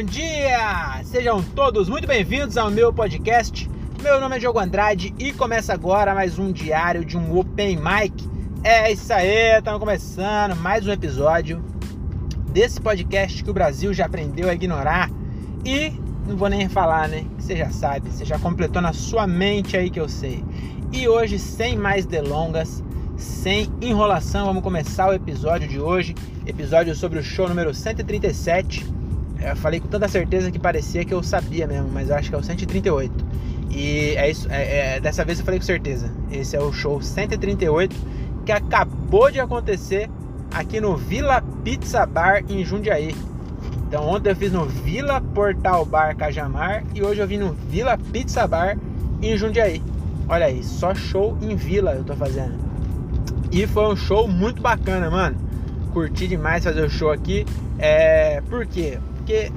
Bom dia! Sejam todos muito bem-vindos ao meu podcast. Meu nome é Diogo Andrade e começa agora mais um diário de um Open Mic. É isso aí, estamos começando mais um episódio desse podcast que o Brasil já aprendeu a ignorar. E não vou nem falar, né? Você já sabe, você já completou na sua mente aí que eu sei. E hoje, sem mais delongas, sem enrolação, vamos começar o episódio de hoje. Episódio sobre o show número 137 eu falei com tanta certeza que parecia que eu sabia mesmo, mas eu acho que é o 138. E é isso, é, é, dessa vez eu falei com certeza. Esse é o show 138 que acabou de acontecer aqui no Vila Pizza Bar em Jundiaí. Então ontem eu fiz no Vila Portal Bar Cajamar e hoje eu vim no Vila Pizza Bar em Jundiaí. Olha aí, só show em vila eu tô fazendo. E foi um show muito bacana, mano. Curti demais fazer o show aqui. É, por quê? Porque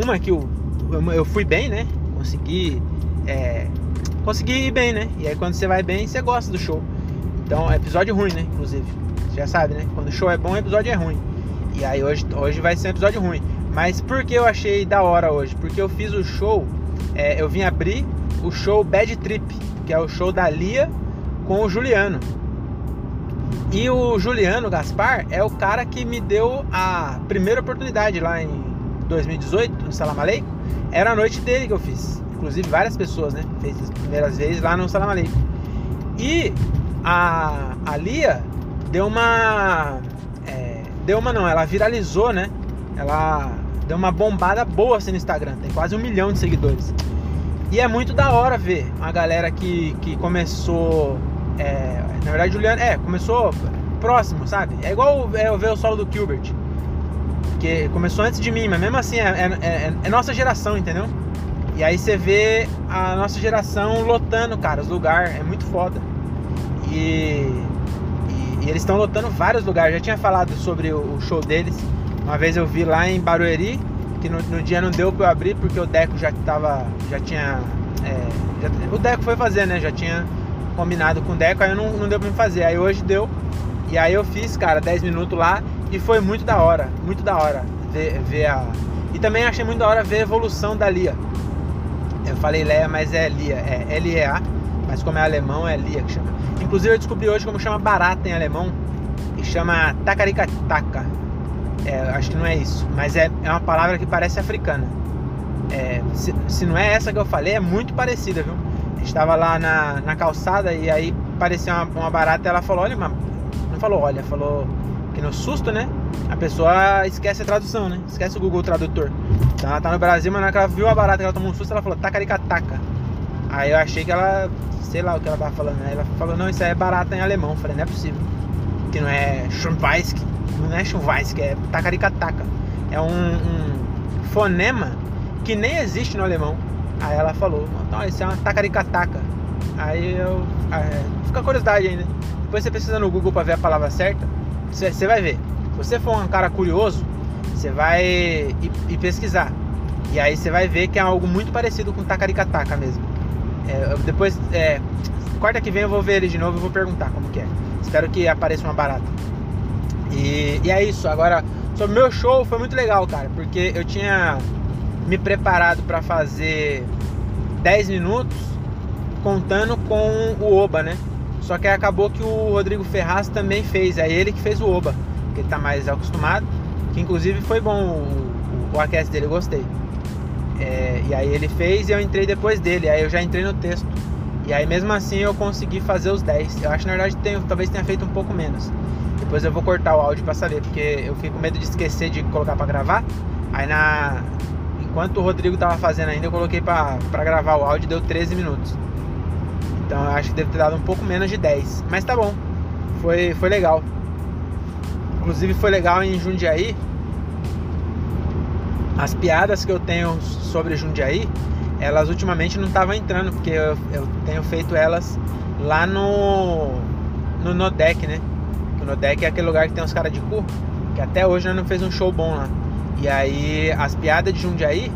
uma que eu, eu fui bem, né? Consegui. É, consegui ir bem, né? E aí quando você vai bem, você gosta do show. Então, é episódio ruim, né? Inclusive. Você já sabe, né? Quando o show é bom, o episódio é ruim. E aí hoje, hoje vai ser um episódio ruim. Mas por que eu achei da hora hoje? Porque eu fiz o show, é, eu vim abrir o show Bad Trip, que é o show da Lia com o Juliano. E o Juliano Gaspar é o cara que me deu a primeira oportunidade lá em 2018, no Salam Aleikum, era a noite dele que eu fiz. Inclusive várias pessoas, né? Fez as primeiras vezes lá no Salam Aleikum. E a, a Lia deu uma. É, deu uma não, ela viralizou, né? Ela deu uma bombada boa assim no Instagram. Tem quase um milhão de seguidores. E é muito da hora ver uma galera que, que começou. É, na verdade, Juliano, é, começou próximo, sabe? É igual é, eu ver o solo do Gilbert porque começou antes de mim, mas mesmo assim é, é, é, é nossa geração, entendeu? E aí você vê a nossa geração lotando, cara, os lugares, é muito foda. E, e, e eles estão lotando vários lugares. Já tinha falado sobre o, o, show deles. Uma vez eu vi lá em Barueri, que no, no, dia não deu pra eu abrir porque o Deco já tava. já tinha. É, já, o Deco foi fazer, né? Já tinha combinado com o Deco, aí não, não deu pra me fazer. Aí hoje deu. E aí eu fiz, cara, 10 minutos lá e foi muito da hora, muito da hora ver, ver a. E também achei muito da hora ver a evolução da Lia. Eu falei Leia, mas é Lia, é L-E-A, mas como é alemão é Lia que chama. Inclusive eu descobri hoje como chama barata em alemão e chama tacaricataca. É, acho que não é isso, mas é, é uma palavra que parece africana. É, se, se, não é essa que eu falei, é muito parecida, viu? A gente lá na, na calçada e aí parecia uma, uma barata ela falou, olha, não falou olha, falou que no susto, né? A pessoa esquece a tradução, né? Esquece o Google Tradutor. Então ela tá no Brasil, mas na hora que ela viu a barata que ela tomou um susto, ela falou tacaricataca. Aí eu achei que ela, sei lá o que ela tava falando, né? Ela falou, não, isso aí é barata em alemão. Eu falei, não é possível. Que não é Schumweisk, não é Schumweisk, é tacaricataca. É um, um fonema que nem existe no alemão. Aí ela falou, então isso é uma tacaricataca. Aí eu. É, fica curiosidade ainda. Depois você precisa no Google para ver a palavra certa. Você vai ver. Se você for um cara curioso, você vai ir, pesquisar. E aí você vai ver que é algo muito parecido com tacaricataca mesmo. É, depois, é, quarta que vem eu vou ver ele de novo e vou perguntar como que é. Espero que apareça uma barata. E, e é isso. Agora, sobre o meu show foi muito legal, cara, porque eu tinha me preparado para fazer 10 minutos contando com o Oba, né? Só que acabou que o Rodrigo Ferraz também fez, é ele que fez o Oba, que ele tá mais acostumado, que inclusive foi bom o, o, o orquestra dele, eu gostei. É, e aí ele fez e eu entrei depois dele, aí eu já entrei no texto. E aí mesmo assim eu consegui fazer os 10. Eu acho na verdade tenho, talvez tenha feito um pouco menos. Depois eu vou cortar o áudio para saber, porque eu fiquei com medo de esquecer de colocar para gravar. Aí na enquanto o Rodrigo tava fazendo ainda, eu coloquei para gravar o áudio, deu 13 minutos. Então eu acho que deve ter dado um pouco menos de 10. Mas tá bom. Foi, foi legal. Inclusive foi legal em Jundiaí. As piadas que eu tenho sobre Jundiaí, elas ultimamente não estavam entrando, porque eu, eu, tenho feito elas lá no, no Nodec, né? O Nodec é aquele lugar que tem os caras de cu, que até hoje não fez um show bom lá. E aí as piadas de Jundiaí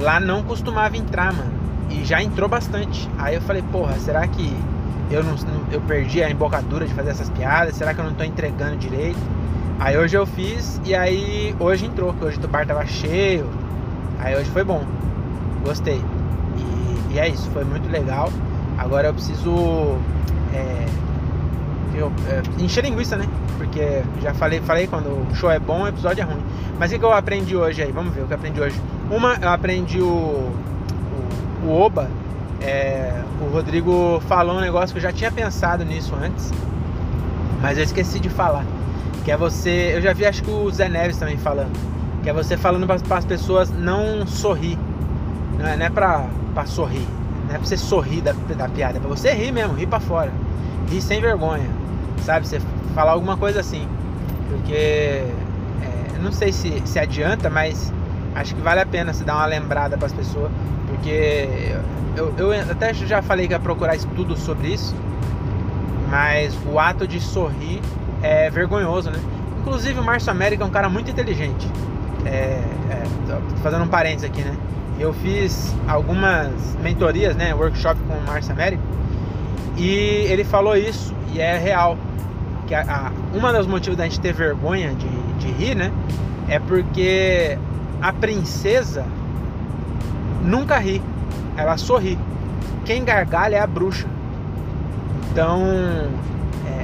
lá não costumava entrar, mano e já entrou bastante. Aí eu falei, porra, será que eu não, eu perdi a embocadura de fazer essas piadas? Será que eu não tô entregando direito? Aí hoje eu fiz e aí hoje entrou, porque hoje o bar tava cheio. Aí hoje foi bom. Gostei. E, e é isso, foi muito legal. Agora eu preciso é, eu, é, encher linguiça, né? Porque já falei, falei quando o show é bom, o episódio é ruim. Mas o que, que eu aprendi hoje aí? Vamos ver o que eu aprendi hoje. Uma, eu aprendi o, o Oba. É, o Rodrigo falou um negócio que eu já tinha pensado nisso antes, mas eu esqueci de falar. Que é você. Eu já vi, acho que o Zé Neves também falando. Que é você falando para as pessoas não sorrir. Não é, não é pra, pra sorrir. Não é pra você sorrir da, da piada. É pra você rir mesmo, rir pra fora. Rir sem vergonha. Sabe? Você falar alguma coisa assim. Porque. É, não sei se, se adianta, mas acho que vale a pena se dar uma lembrada para as pessoas. Porque eu, eu até já falei que ia procurar estudo sobre isso. Mas o ato de sorrir é vergonhoso, né? Inclusive o Márcio América é um cara muito inteligente. É, é, fazendo um parênteses aqui, né? Eu fiz algumas mentorias, né? Workshop com o Márcio América. E ele falou isso, e é real. Que a, a, uma dos motivos da gente ter vergonha de, de rir, né? É porque a princesa nunca ri, ela sorri. Quem gargalha é a bruxa. Então,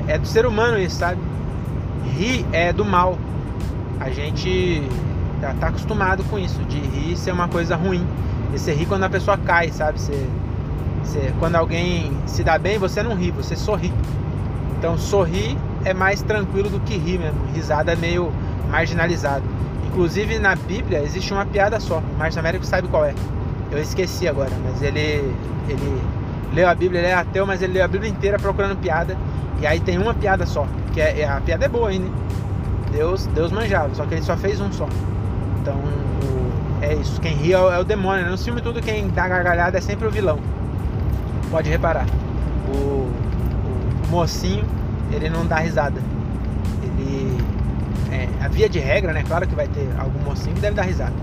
é, é do ser humano isso, sabe? Rir é do mal. A gente tá, tá, acostumado com isso, de rir ser uma coisa ruim. E você ri quando a pessoa cai, sabe? Você, você, quando alguém se dá bem, você não ri, você sorri. Então sorrir é mais tranquilo do que rir mesmo. Risada é meio marginalizado. Inclusive na Bíblia existe uma piada só. O Márcio Américo sabe qual é. Eu esqueci agora, mas ele, ele leu a Bíblia, ele é ateu, mas ele leu a Bíblia inteira procurando piada. E aí tem uma piada só, que é, é a piada é boa ainda. Deus, Deus manjava, só que ele só fez um só. Então, o, é isso. Quem ri é o, é o demônio. Né? No filme tudo quem dá gargalhada é sempre o vilão. Pode reparar. O, o mocinho, ele não dá risada. Ele. É, a via de regra, né? Claro que vai ter algum mocinho que deve dar risada.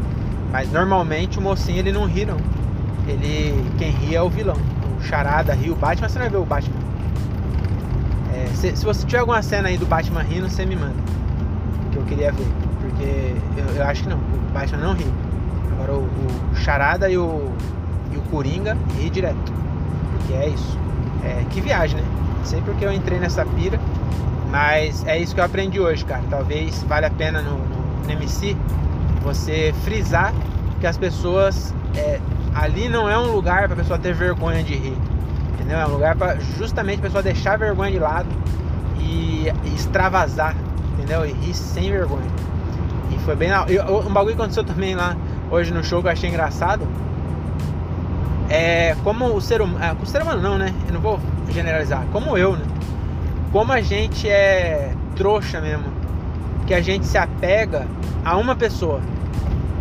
Mas normalmente o mocinho ele não ri não. Ele. Quem ri é o vilão. O charada ri o Batman, você não vai ver o Batman. É, se, se, você tiver alguma cena aí do Batman rindo, você me manda. Que eu queria ver. Porque eu, eu acho que não, o Batman não ri. Agora o, o Charada e o, e o Coringa ri direto. Porque é isso. É, que viagem, né? Não sei porque eu entrei nessa pira. Mas é isso que eu aprendi hoje, cara. Talvez valha a pena no, no, no MC você frisar que as pessoas. É, ali não é um lugar para a pessoa ter vergonha de rir. Entendeu? É um lugar para justamente a pessoa deixar a vergonha de lado e, e extravasar, entendeu? E rir sem vergonha. E foi bem. Um bagulho que aconteceu também lá hoje no show que eu achei engraçado. É como o ser humano. É, o ser humano não, né? Eu não vou generalizar. Como eu, né? Como a gente é trouxa mesmo. Que a gente se apega a uma pessoa.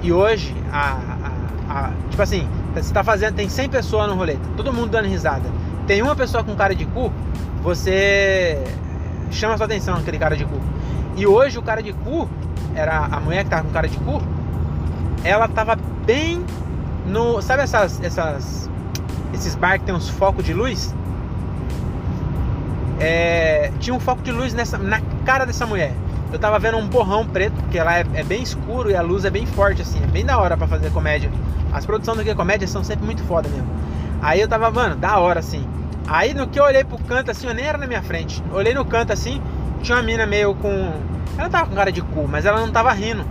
E hoje, a, a, a tipo assim, você tá fazendo, tem 100 pessoas no rolê, todo mundo dando risada. Tem uma pessoa com cara de cu, você chama sua atenção aquele cara de cu. E hoje o cara de cu era a mulher que tava com cara de cu, ela tava bem no. Sabe essas. essas esses bar que tem uns focos de luz? É, tinha um foco de luz nessa, na cara dessa mulher. Eu tava vendo um borrão preto, porque ela é, é, bem escuro e a luz é bem forte, assim, é bem da hora para fazer comédia. As produções do que comédia são sempre muito foda mesmo. Aí eu tava, mano, da hora, assim. Aí no que eu olhei pro canto assim, eu nem era na minha frente. Olhei no canto assim, tinha uma mina meio com ela tava com cara de cu, mas ela não tava rindo.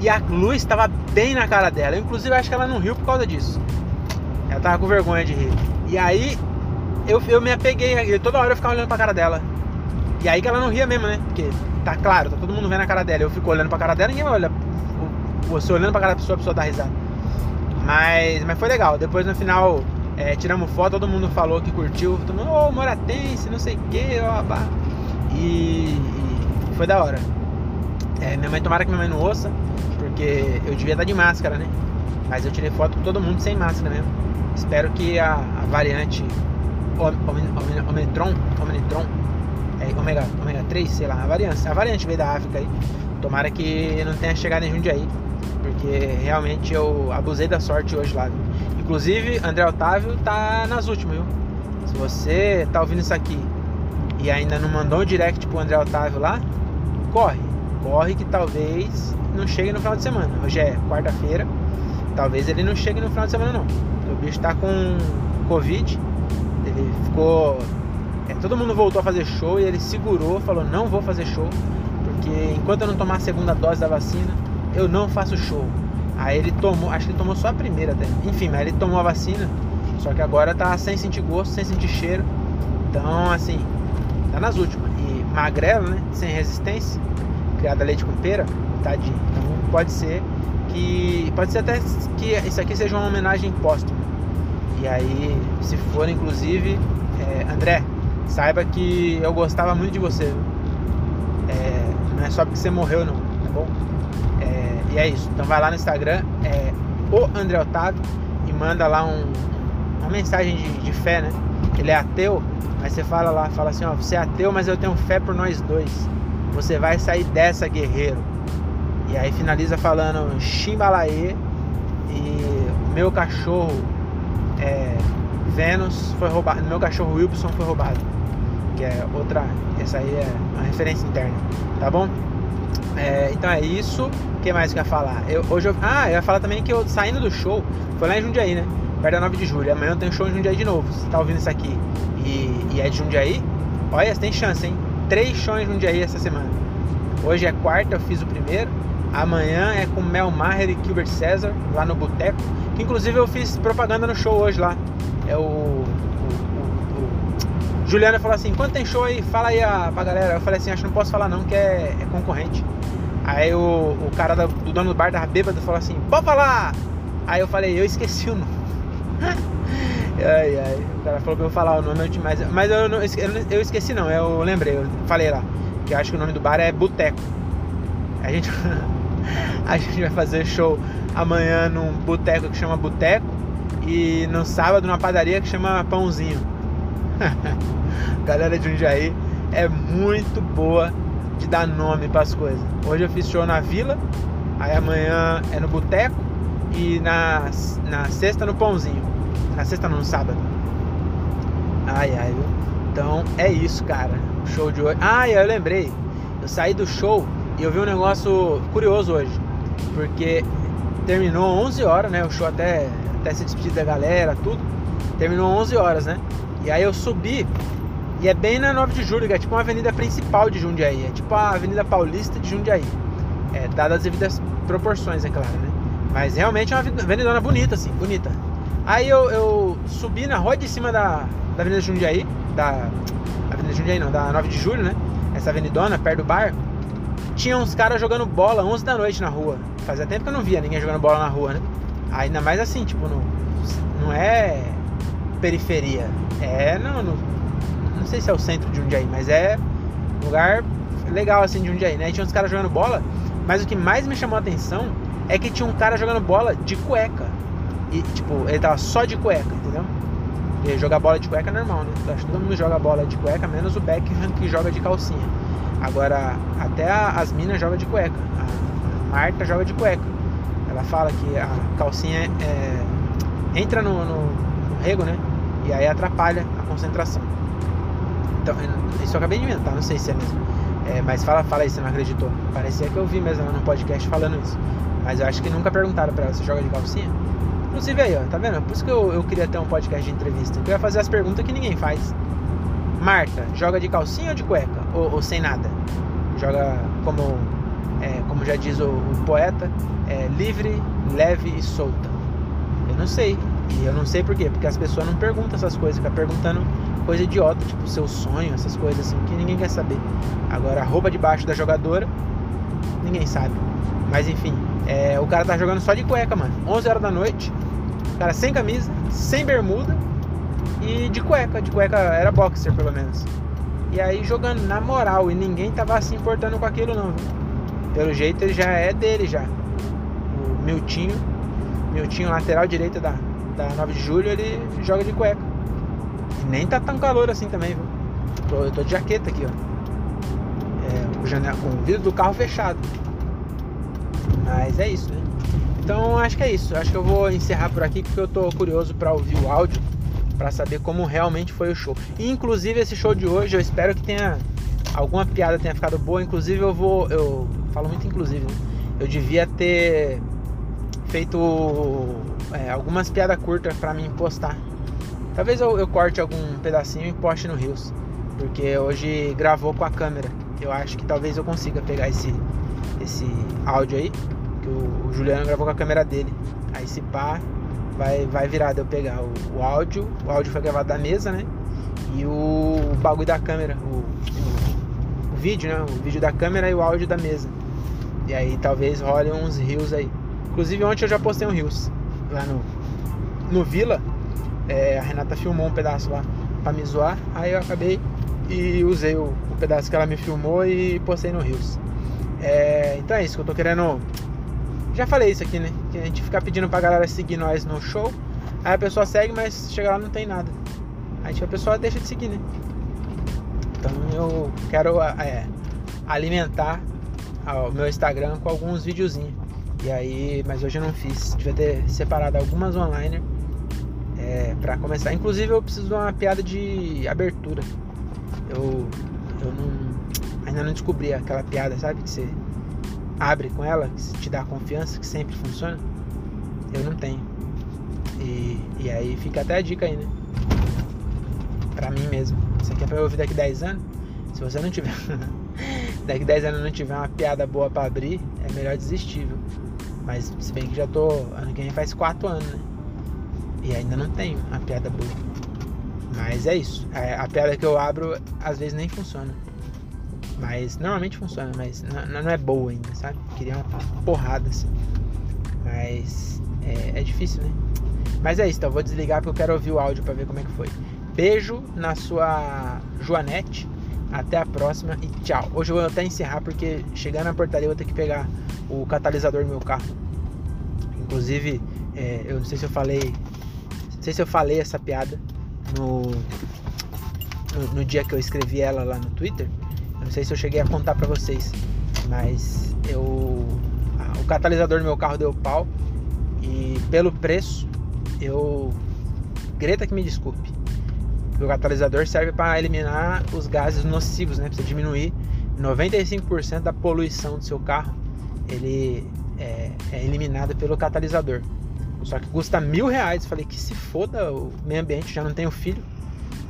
E a luz tava bem na cara dela. Eu, inclusive, acho que ela não riu por causa disso. Ela tava com vergonha de rir. E aí, eu, eu me apeguei. E toda hora eu ficava olhando pra cara dela. E aí que ela não ria mesmo, né? Porque tá claro, tá todo mundo vendo a cara dela. Eu fico olhando pra cara dela, ninguém olha. Você olhando pra cara da pessoa, a pessoa dá risada. Mas, mas foi legal. Depois no final, é, tiramos foto, todo mundo falou que curtiu. Todo mundo, ô, oh, Moratense, não sei o que, ó, e, foi da hora. É, minha mãe, tomara que minha mãe não ouça, porque eu devia estar de máscara, né? Mas eu tirei foto com todo mundo sem máscara mesmo. Espero que a, a variante Omicron, Omicron, é, Omega, Omega 3, sei lá, a variante, a variante veio da África aí. Tomara que não tenha chegado em Jundiaí, porque realmente eu abusei da sorte hoje lá. Viu? Inclusive, André Otávio tá nas últimas, viu? Se você tá ouvindo isso aqui e ainda não mandou um direct pro André Otávio lá, corre, corre que talvez não chegue no final de semana. Hoje é quarta-feira, talvez ele não chegue no final de semana não. O bicho tá com Covid, ele ficou. É, todo mundo voltou a fazer show e ele segurou, falou, não vou fazer show, porque enquanto eu não tomar a segunda dose da vacina, eu não faço show. Aí ele tomou, acho que ele tomou só a primeira até. Enfim, mas ele tomou a vacina, só que agora tá sem sentir gosto, sem sentir cheiro. Então, assim, tá nas últimas. E magrelo, né? Sem resistência, criada leite com pera, tadinho. Então pode ser que. Pode ser até que isso aqui seja uma homenagem póstuma. E aí, se for inclusive, é, André, saiba que eu gostava muito de você. É, não é só porque você morreu não, tá bom? É, e é isso. Então vai lá no Instagram, é o André Otávio, e manda lá um, uma mensagem de, de fé, né? Ele é ateu, Aí você fala lá, fala assim, ó, você é ateu, mas eu tenho fé por nós dois. Você vai sair dessa, guerreiro. E aí finaliza falando Chimbalaê e meu cachorro é, Vênus foi roubado, meu cachorro Wilson foi roubado. Que é outra, essa aí é uma referência interna, tá bom? É, então é isso. O que mais que eu ia falar? Eu, hoje eu, ah, eu ia falar também que eu saindo do show, foi lá em Jundiaí, né? Perto da 9 de julho. Amanhã tenho show em Jundiaí de novo. Você tá ouvindo isso aqui e, e é de Jundiaí, olha, tem chance, hein? Três shows em Jundiaí essa semana. Hoje é quarta, eu fiz o primeiro. Amanhã é com Mel Maher e Gilbert César, lá no Boteco. Que inclusive eu fiz propaganda no show hoje lá. É o... Juliana falou assim: quando tem show aí, fala aí a, pra galera. Eu falei assim: acho que não posso falar não, que é, é concorrente. Aí o, o cara do, do dono do bar da bêbado falou assim: pode falar! Aí eu falei: eu esqueci o nome. Ai, ai. O cara falou pra eu falar o nome, mas, mas eu, não, eu esqueci não, eu lembrei, eu falei lá. Que eu acho que o nome do bar é Boteco. A gente, a gente vai fazer show amanhã num boteco que chama Boteco e no sábado numa padaria que chama Pãozinho. Galera de Jundiaí é muito boa de dar nome para as coisas. Hoje eu fiz show na Vila, aí amanhã é no Boteco e na, na sexta no Pãozinho. Na sexta não, no sábado. Ai, ai, viu? Então é isso, cara. O show de hoje. Ah, eu lembrei. Eu saí do show e eu vi um negócio curioso hoje. Porque terminou 11 horas, né? O show até, até se despedir da galera, tudo. Terminou 11 horas, né? E aí eu subi e é bem na 9 de julho, que é tipo uma avenida principal de Jundiaí. É tipo a Avenida Paulista de Jundiaí. É, dadas as devidas proporções, é claro, né? Mas realmente é uma avenida bonita, assim, bonita. Aí eu, eu subi na rua de cima da, da Avenida Jundiaí, da Avenida Jundiaí não, da 9 de Julho, né? Essa avenidona, perto do bar. Tinha uns caras jogando bola 11 da noite na rua. Fazia tempo que eu não via ninguém jogando bola na rua, né? Ainda mais assim, tipo, não, não é periferia. É, não, não, não sei se é o centro de Jundiaí, mas é lugar legal assim de Jundiaí, né? E tinha uns caras jogando bola, mas o que mais me chamou a atenção é que tinha um cara jogando bola de cueca. E, tipo, ele tava só de cueca, entendeu? E jogar bola de cueca é normal, né? Acho que todo mundo joga bola de cueca, menos o Beckham que joga de calcinha. Agora, até a, as minas jogam de cueca. A, Marta joga de cueca. Ela fala que a calcinha é, entra no, no, no rego, né? E aí atrapalha a concentração. Então, isso eu acabei de inventar, não sei se é mesmo. É, mas fala, fala aí, você não acreditou. Parecia que eu vi mesmo no podcast falando isso. Mas eu acho que nunca perguntaram pra ela, você joga de calcinha? Inclusive aí, ó, tá vendo? Por isso que eu, eu queria ter um podcast de entrevista. Que eu ia fazer as perguntas que ninguém faz. Marta, joga de calcinha ou de cueca? Ou, ou sem nada? Joga como, é, como já diz o, o poeta, é, livre, leve e solta. Eu não sei. E eu não sei por quê, porque as pessoas não perguntam essas coisas, ficam perguntando coisa idiota, tipo seu sonho, essas coisas assim, que ninguém quer saber. Agora, a roupa debaixo da jogadora, ninguém sabe. Mas enfim, é, o cara tá jogando só de cueca, mano. 11 horas da noite, cara sem camisa, sem bermuda e de cueca. De cueca era boxer, pelo menos. E aí jogando na moral e ninguém tava se importando com aquilo, não. Viu? Pelo jeito ele já é dele já. O Miltinho, Miltinho lateral direita da, da 9 de julho, ele joga de cueca. Nem tá tão calor assim também, viu? Tô, eu tô de jaqueta aqui, ó. É, o, janela, com o vidro do carro fechado. Mas é isso, né? Então acho que é isso. Acho que eu vou encerrar por aqui porque eu tô curioso para ouvir o áudio para saber como realmente foi o show. E, inclusive esse show de hoje eu espero que tenha alguma piada tenha ficado boa. Inclusive eu vou, eu falo muito inclusive, né? Eu devia ter feito é, algumas piadas curtas para mim postar. Talvez eu, eu, corte algum pedacinho e poste no Rios. Porque hoje gravou com a câmera. Eu acho que talvez eu consiga pegar esse, esse áudio aí. Que o, o Juliano gravou com a câmera dele. Aí se pá, vai, vai virar de eu pegar o, o áudio. O áudio foi gravado da mesa, né? E o, o bagulho da câmera. O, o, vídeo, né? O vídeo da câmera e o áudio da mesa. E aí talvez role uns rios aí. Inclusive ontem eu já postei um rios lá no, no Vila. É, a Renata filmou um pedaço lá pra me zoar. Aí eu acabei e usei o, o pedaço que ela me filmou e postei no Rios. É, então é isso que eu tô querendo. Já falei isso aqui, né? Que a gente fica pedindo pra galera seguir nós no show. Aí a pessoa segue, mas chega lá não tem nada. Aí tipo, a pessoa deixa de seguir, né? Então eu quero é, alimentar o meu Instagram com alguns videozinhos. E aí, mas hoje eu não fiz. Devia ter separado algumas online é, para começar. Inclusive eu preciso de uma piada de abertura. Eu, eu não, ainda não descobri aquela piada, sabe? Que você abre com ela, que te dá confiança, que sempre funciona. Eu não tenho. E, e aí fica até a dica aí, né? Pra mim mesmo. Isso aqui é pra eu ouvir daqui 10 anos. Se você não tiver. daqui 10 anos não tiver uma piada boa pra abrir, é melhor desistir, viu? Mas se bem que já tô. Ano que vem faz 4 anos, né? E ainda não tenho a piada boa. Mas é isso. A, a piada que eu abro às vezes nem funciona. Mas normalmente funciona, mas não, não é boa ainda, sabe? Queria uma porrada assim. Mas é, é difícil, né? Mas é isso, então vou desligar porque eu quero ouvir o áudio para ver como é que foi. Beijo na sua Joanete. Até a próxima e tchau. Hoje eu vou até encerrar porque chegar na portaria eu vou ter que pegar o catalisador do meu carro. Inclusive, é, eu não sei se eu falei não sei se eu falei essa piada no, no, no, dia que eu escrevi ela lá no Twitter. Eu não sei se eu cheguei a contar pra vocês. Mas eu. o catalisador do meu carro deu pau. E pelo preço, eu. Greta que me desculpe. O catalisador serve para eliminar os gases nocivos, né? Pra você diminuir 95% da poluição do seu carro. Ele é, é pelo catalisador. Só que custa mil reais. Falei que se foda o meio ambiente, já não tenho filho.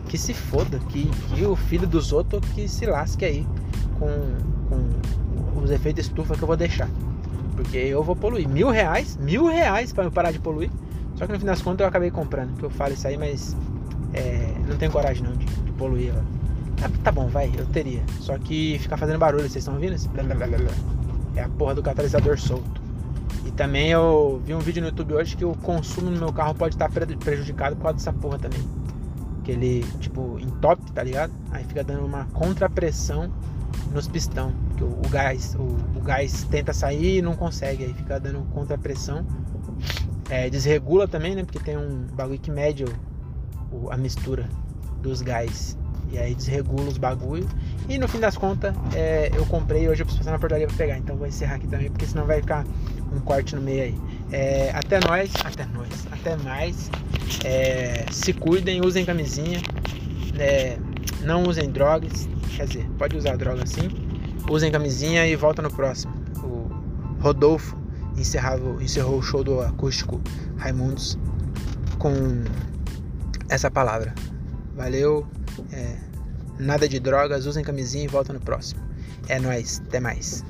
Que se foda, que, que o filho dos outros que se lasque aí com, com os efeitos estufa que eu vou deixar. Porque eu vou poluir. Mil reais, mil reais para eu parar de poluir. Só que no fim das contas eu acabei comprando. Que eu falo isso aí, mas é, não tenho coragem não de, de poluir. Tá, tá, bom, vai, eu teria. Só que ficar fazendo barulho, vocês estão ouvindo? É a porra do catalisador solto. E também eu vi um vídeo no YouTube hoje que o consumo no meu carro pode estar prejudicado por causa dessa porra também. Que ele, tipo, entope, tá ligado? Aí fica dando uma contrapressão nos pistão. Que o, o gás, o, o, gás tenta sair e não consegue. Aí fica dando contrapressão. É, desregula também, né? Porque tem um bagulho que mede a mistura dos gás. E aí desregula os bagulho. E no fim das contas, é, eu comprei hoje eu preciso passar na portaria pra pegar. Então vou encerrar aqui também, porque senão vai ficar um corte no meio aí. É, até nós, até nós, até mais. É, se cuidem, usem camisinha. É, não usem drogas. Quer dizer, pode usar droga sim. Usem camisinha e volta no próximo. O Rodolfo encerrava, encerrou o show do acústico Raimundos com essa palavra. Valeu. É, nada de drogas, usem camisinha e volta no próximo. É nóis, até mais.